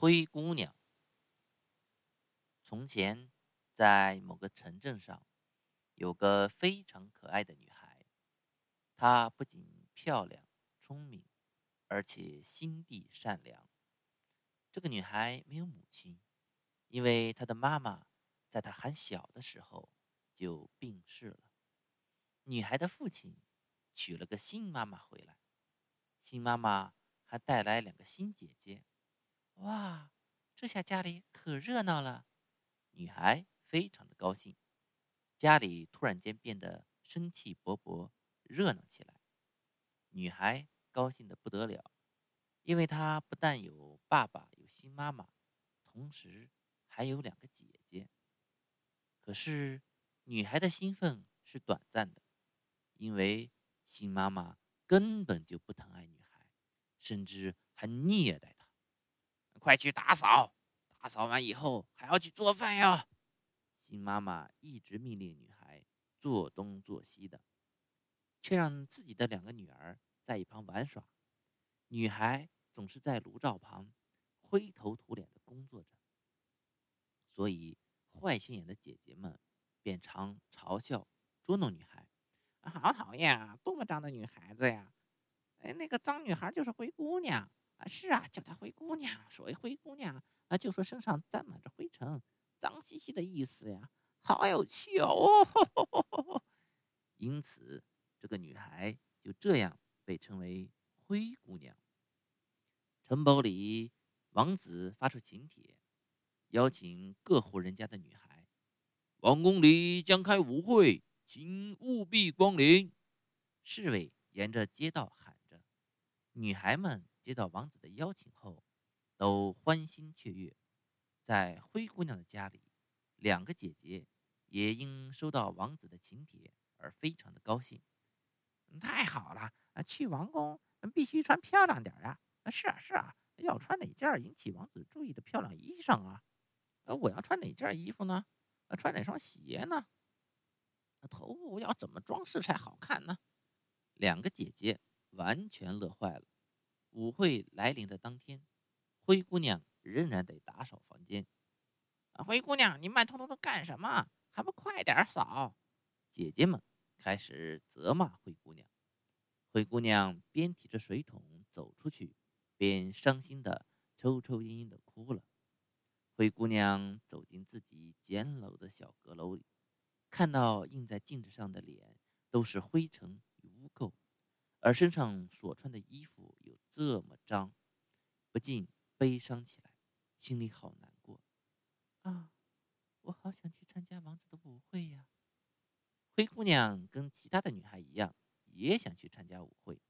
灰姑娘。从前，在某个城镇上，有个非常可爱的女孩。她不仅漂亮、聪明，而且心地善良。这个女孩没有母亲，因为她的妈妈在她还小的时候就病逝了。女孩的父亲娶了个新妈妈回来，新妈妈还带来两个新姐姐。哇，这下家里可热闹了！女孩非常的高兴，家里突然间变得生气勃勃，热闹起来。女孩高兴的不得了，因为她不但有爸爸，有新妈妈，同时还有两个姐姐。可是，女孩的兴奋是短暂的，因为新妈妈根本就不疼爱女孩，甚至还虐待她。快去打扫！打扫完以后还要去做饭哟。新妈妈一直命令女孩做东做西的，却让自己的两个女儿在一旁玩耍。女孩总是在炉灶旁灰头土脸的工作着，所以坏心眼的姐姐们便常嘲笑捉弄女孩：“好讨厌啊，多么脏的女孩子呀！哎，那个脏女孩就是灰姑娘啊！是啊，叫她灰姑娘。所谓灰姑娘。”啊就说身上沾满着灰尘，脏兮兮的意思呀，好有趣哦！因此，这个女孩就这样被称为灰姑娘。城堡里，王子发出请帖，邀请各户人家的女孩，王宫里将开舞会，请务必光临。侍卫沿着街道喊着，女孩们接到王子的邀请后。都欢欣雀跃，在灰姑娘的家里，两个姐姐也因收到王子的请帖而非常的高兴。太好了啊，去王宫必须穿漂亮点呀！啊是啊，是啊，要穿哪件引起王子注意的漂亮衣裳啊？呃，我要穿哪件衣服呢？穿哪双鞋呢？头部要怎么装饰才好看呢？两个姐姐完全乐坏了。舞会来临的当天。灰姑娘仍然得打扫房间。灰姑娘，你慢吞吞的干什么？还不快点扫！姐姐们开始责骂灰姑娘。灰姑娘边提着水桶走出去，边伤心的抽抽嘤嘤的哭了。灰姑娘走进自己简陋的小阁楼里，看到映在镜子上的脸都是灰尘与污垢，而身上所穿的衣服又这么脏，不禁。悲伤起来，心里好难过啊！我好想去参加王子的舞会呀。灰姑娘跟其他的女孩一样，也想去参加舞会。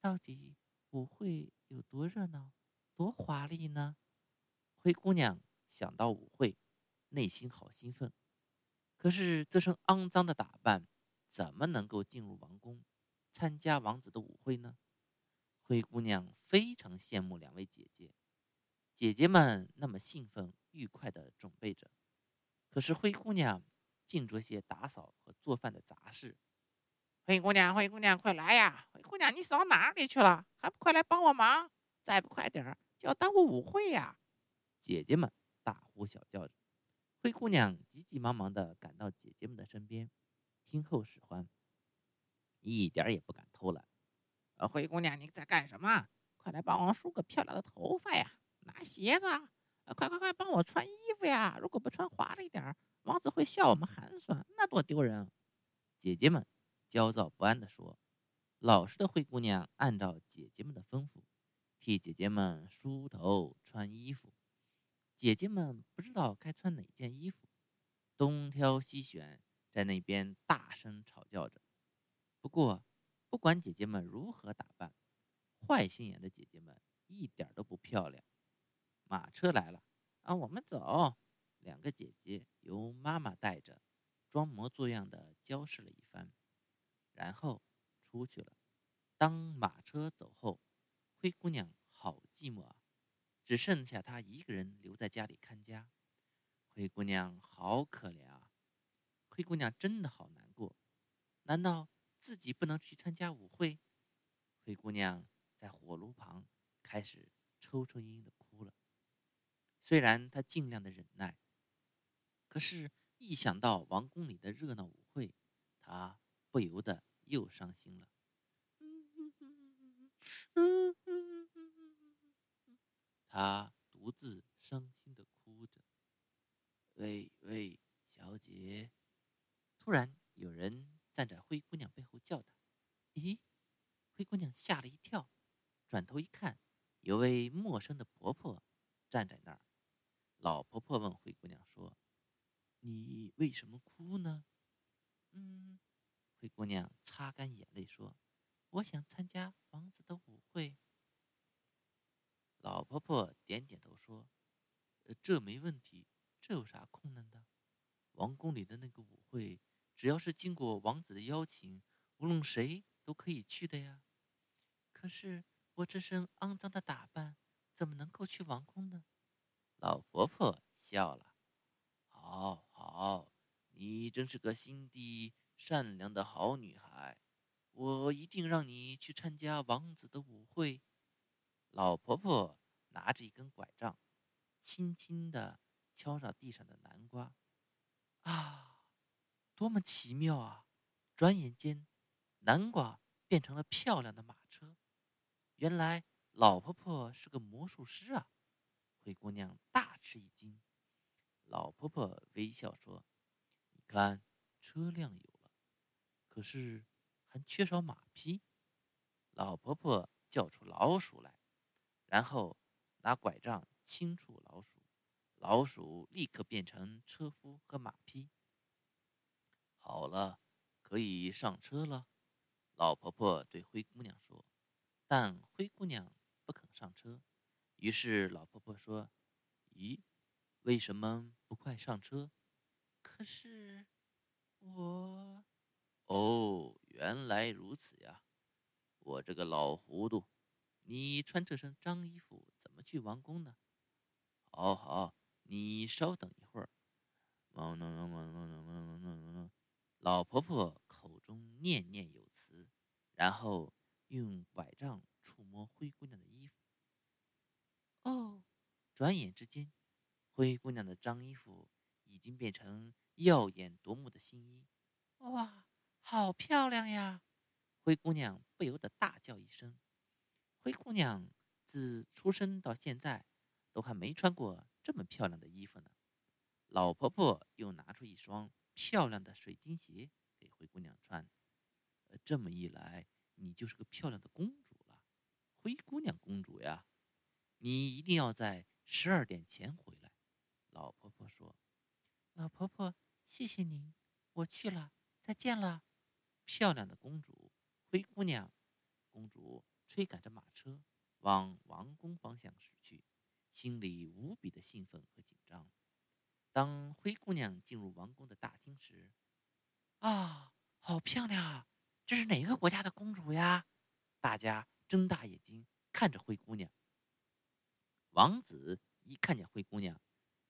到底舞会有多热闹，多华丽呢？灰姑娘想到舞会，内心好兴奋。可是这身肮脏的打扮，怎么能够进入王宫，参加王子的舞会呢？灰姑娘非常羡慕两位姐姐，姐姐们那么兴奋愉快地准备着，可是灰姑娘尽着些打扫和做饭的杂事。灰姑娘，灰姑娘，快来呀！灰姑娘，你扫哪里去了？还不快来帮我忙！再不快点儿，就要耽误舞会呀！姐姐们大呼小叫着。灰姑娘急急忙忙地赶到姐姐们的身边，听候使唤，一点也不敢偷懒。灰姑娘，你在干什么？快来帮我梳个漂亮的头发呀！拿鞋子，啊！快快快，帮我穿衣服呀！如果不穿华丽点儿，王子会笑我们寒酸，那多丢人！姐姐们焦躁不安地说。老实的灰姑娘按照姐姐们的吩咐，替姐姐们梳头、穿衣服。姐姐们不知道该穿哪件衣服，东挑西选，在那边大声吵叫着。不过，不管姐姐们如何打扮，坏心眼的姐姐们一点都不漂亮。马车来了，啊，我们走。两个姐姐由妈妈带着，装模作样的交涉了一番，然后出去了。当马车走后，灰姑娘好寂寞啊，只剩下她一个人留在家里看家。灰姑娘好可怜啊，灰姑娘真的好难过。难道？自己不能去参加舞会，灰姑娘在火炉旁开始抽抽噎噎的哭了。虽然她尽量的忍耐，可是，一想到王宫里的热闹舞会，她不由得又伤心了。他独自伤心的哭着。喂喂，小姐！突然有人站在灰姑娘背后叫她。咦，灰姑娘吓了一跳，转头一看，有位陌生的婆婆站在那儿。老婆婆问灰姑娘说：“你为什么哭呢？”嗯，灰姑娘擦干眼泪说：“我想参加王子的舞会。”老婆婆点点头说：“这没问题，这有啥困难的？王宫里的那个舞会，只要是经过王子的邀请，无论谁都可以去的呀。可是我这身肮脏的打扮，怎么能够去王宫呢？”老婆婆笑了：“好好，你真是个心地善良的好女孩，我一定让你去参加王子的舞会。”老婆婆拿着一根拐杖，轻轻地敲着地上的南瓜。啊，多么奇妙啊！转眼间，南瓜变成了漂亮的马车。原来老婆婆是个魔术师啊！灰姑娘大吃一惊。老婆婆微笑说：“你看，车辆有了，可是还缺少马匹。”老婆婆叫出老鼠来。然后拿拐杖轻触老鼠，老鼠立刻变成车夫和马匹。好了，可以上车了。老婆婆对灰姑娘说，但灰姑娘不肯上车。于是老婆婆说：“咦，为什么不快上车？”可是我……哦，原来如此呀！我这个老糊涂。你穿这身脏衣服怎么去王宫呢？好好，你稍等一会儿。老婆婆口中念念有词，然后用拐杖触摸灰姑娘的衣服。哦，转眼之间，灰姑娘的脏衣服已经变成耀眼夺目的新衣。哇，好漂亮呀！灰姑娘不由得大叫一声。灰姑娘自出生到现在，都还没穿过这么漂亮的衣服呢。老婆婆又拿出一双漂亮的水晶鞋给灰姑娘穿。呃，这么一来，你就是个漂亮的公主了，灰姑娘公主呀。你一定要在十二点前回来。老婆婆说：“老婆婆，谢谢您，我去了，再见了，漂亮的公主，灰姑娘，公主。”催赶着马车往王宫方向驶去，心里无比的兴奋和紧张。当灰姑娘进入王宫的大厅时，啊，好漂亮啊！这是哪个国家的公主呀？大家睁大眼睛看着灰姑娘。王子一看见灰姑娘，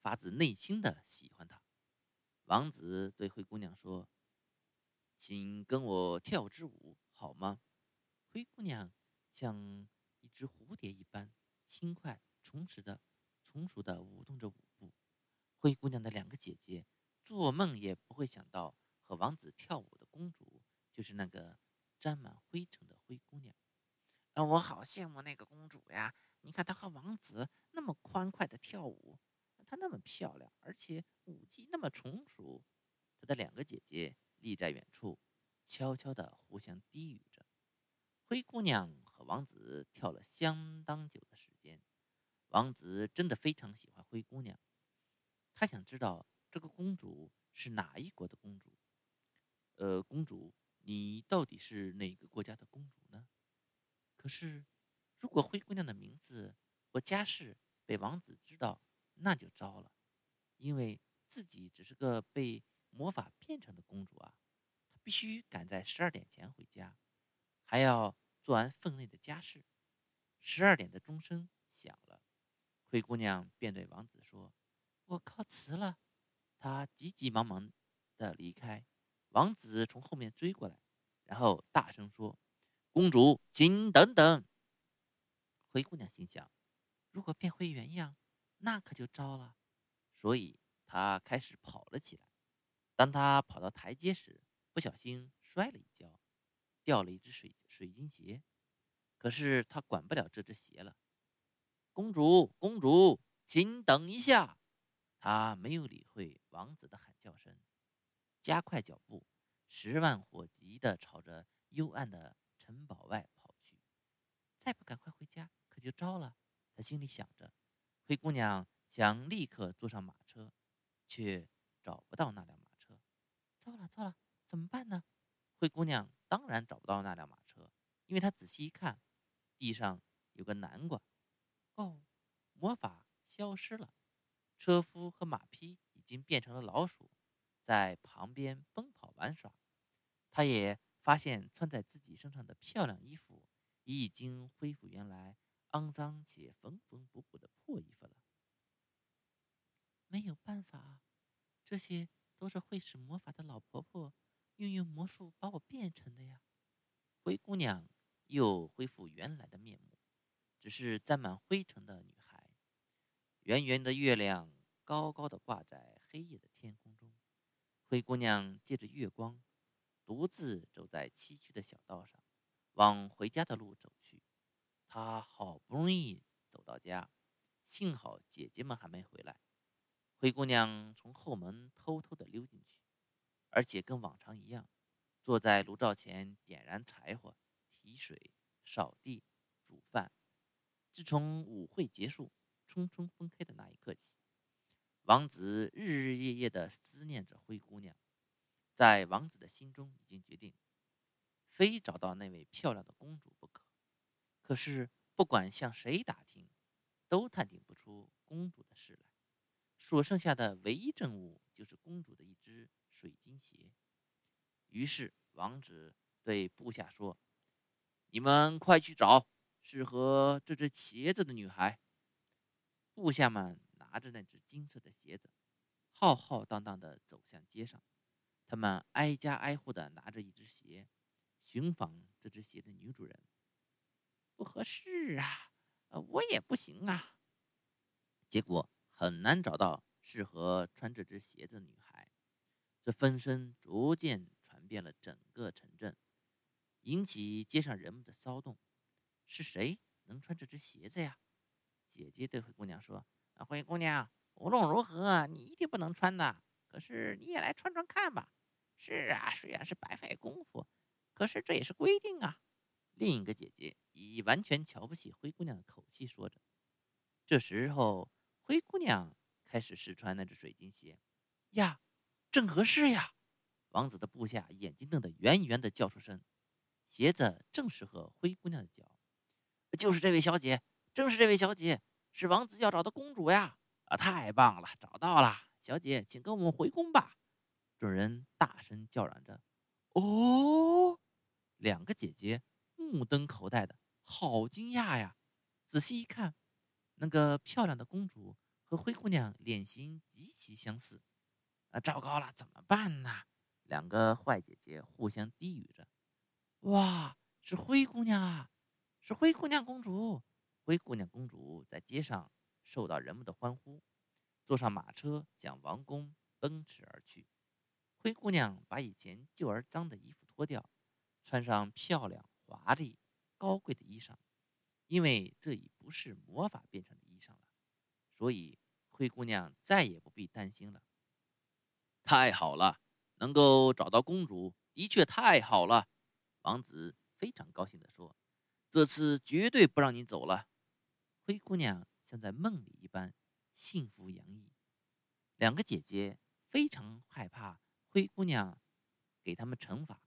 发自内心的喜欢她。王子对灰姑娘说：“请跟我跳支舞好吗？”灰姑娘。像一只蝴蝶一般轻快、充实的、从熟的舞动着舞。灰姑娘的两个姐姐做梦也不会想到，和王子跳舞的公主就是那个沾满灰尘的灰姑娘。啊，我好羡慕那个公主呀！你看她和王子那么欢快的跳舞，她那么漂亮，而且舞技那么成熟。她的两个姐姐立在远处，悄悄地互相低语着。灰姑娘和王子跳了相当久的时间，王子真的非常喜欢灰姑娘，他想知道这个公主是哪一国的公主。呃，公主，你到底是哪个国家的公主呢？可是，如果灰姑娘的名字和家世被王子知道，那就糟了，因为自己只是个被魔法变成的公主啊，她必须赶在十二点前回家。还要做完分内的家事。十二点的钟声响了，灰姑娘便对王子说：“我告辞了。”他急急忙忙的离开。王子从后面追过来，然后大声说：“公主，请等等。”灰姑娘心想：“如果变回原样，那可就糟了。所以他开始跑了起来。当他跑到台阶时，不小心摔了一跤，掉了一只水水晶鞋。可是他管不了这只鞋了。公主，公主，请等一下！他没有理会王子的喊叫声，加快脚步，十万火急地朝着幽暗的城堡外跑去。再不赶快回家，可就糟了。他心里想着。灰姑娘想立刻坐上马车，却找不到那辆马车。糟了，糟了，怎么办呢？灰姑娘当然找不到那辆马车，因为她仔细一看，地上有个南瓜。哦，魔法消失了，车夫和马匹已经变成了老鼠，在旁边奔跑玩耍。他也发现穿在自己身上的漂亮衣服已经恢复原来。肮脏且缝缝补补的破衣服了，没有办法，这些都是会使魔法的老婆婆运用魔术把我变成的呀。灰姑娘又恢复原来的面目，只是沾满灰尘的女。圆圆的月亮高高的挂在黑夜的天空中，灰姑娘借着月光，独自走在崎岖的小道上，往回家的路走去。她好不容易走到家，幸好姐姐们还没回来。灰姑娘从后门偷偷地溜进去，而且跟往常一样，坐在炉灶前点燃柴火、提水、扫地、煮饭。自从舞会结束、匆匆分开的那一刻起，王子日日夜夜地思念着灰姑娘。在王子的心中，已经决定，非找到那位漂亮的公主不可。可是，不管向谁打听，都探听不出公主的事来。所剩下的唯一证物就是公主的一只水晶鞋。于是，王子对部下说：“你们快去找适合这只鞋子的女孩。”部下们拿着那只金色的鞋子，浩浩荡荡地走向街上。他们挨家挨户地拿着一只鞋，寻访这只鞋的女主人。不合适啊，我也不行啊。结果很难找到适合穿这只鞋的女孩，这风声逐渐传遍了整个城镇，引起街上人们的骚动。是谁能穿这只鞋子呀？姐姐对灰姑娘说：“啊，灰姑娘，无论如何，你一定不能穿的。可是你也来穿穿看吧。”是啊，虽然是白费功夫，可是这也是规定啊。另一个姐姐以完全瞧不起灰姑娘的口气说着。这时候，灰姑娘开始试穿那只水晶鞋。呀，正合适呀！王子的部下眼睛瞪得圆圆的，叫出声：“鞋子正适合灰姑娘的脚。”就是这位小姐，正是这位小姐，是王子要找的公主呀！啊，太棒了，找到了！小姐，请跟我们回宫吧！众人大声叫嚷着：“哦！”两个姐姐。目瞪口呆的，好惊讶呀！仔细一看，那个漂亮的公主和灰姑娘脸型极其相似。啊，糟糕了，怎么办呢？两个坏姐姐互相低语着。哇，是灰姑娘啊！是灰姑娘公主！灰姑娘公主在街上受到人们的欢呼，坐上马车向王宫奔驰而去。灰姑娘把以前旧而脏的衣服脱掉，穿上漂亮。华丽、高贵的衣裳，因为这已不是魔法变成的衣裳了，所以灰姑娘再也不必担心了。太好了，能够找到公主，的确太好了。王子非常高兴地说：“这次绝对不让你走了。”灰姑娘像在梦里一般，幸福洋溢。两个姐姐非常害怕灰姑娘给他们惩罚，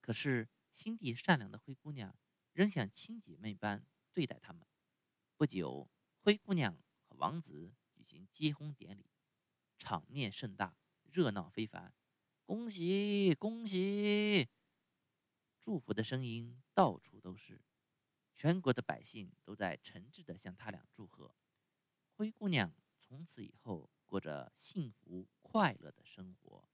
可是。心地善良的灰姑娘仍像亲姐妹般对待他们。不久，灰姑娘和王子举行结婚典礼，场面盛大，热闹非凡。恭喜恭喜！祝福的声音到处都是，全国的百姓都在诚挚地向他俩祝贺。灰姑娘从此以后过着幸福快乐的生活。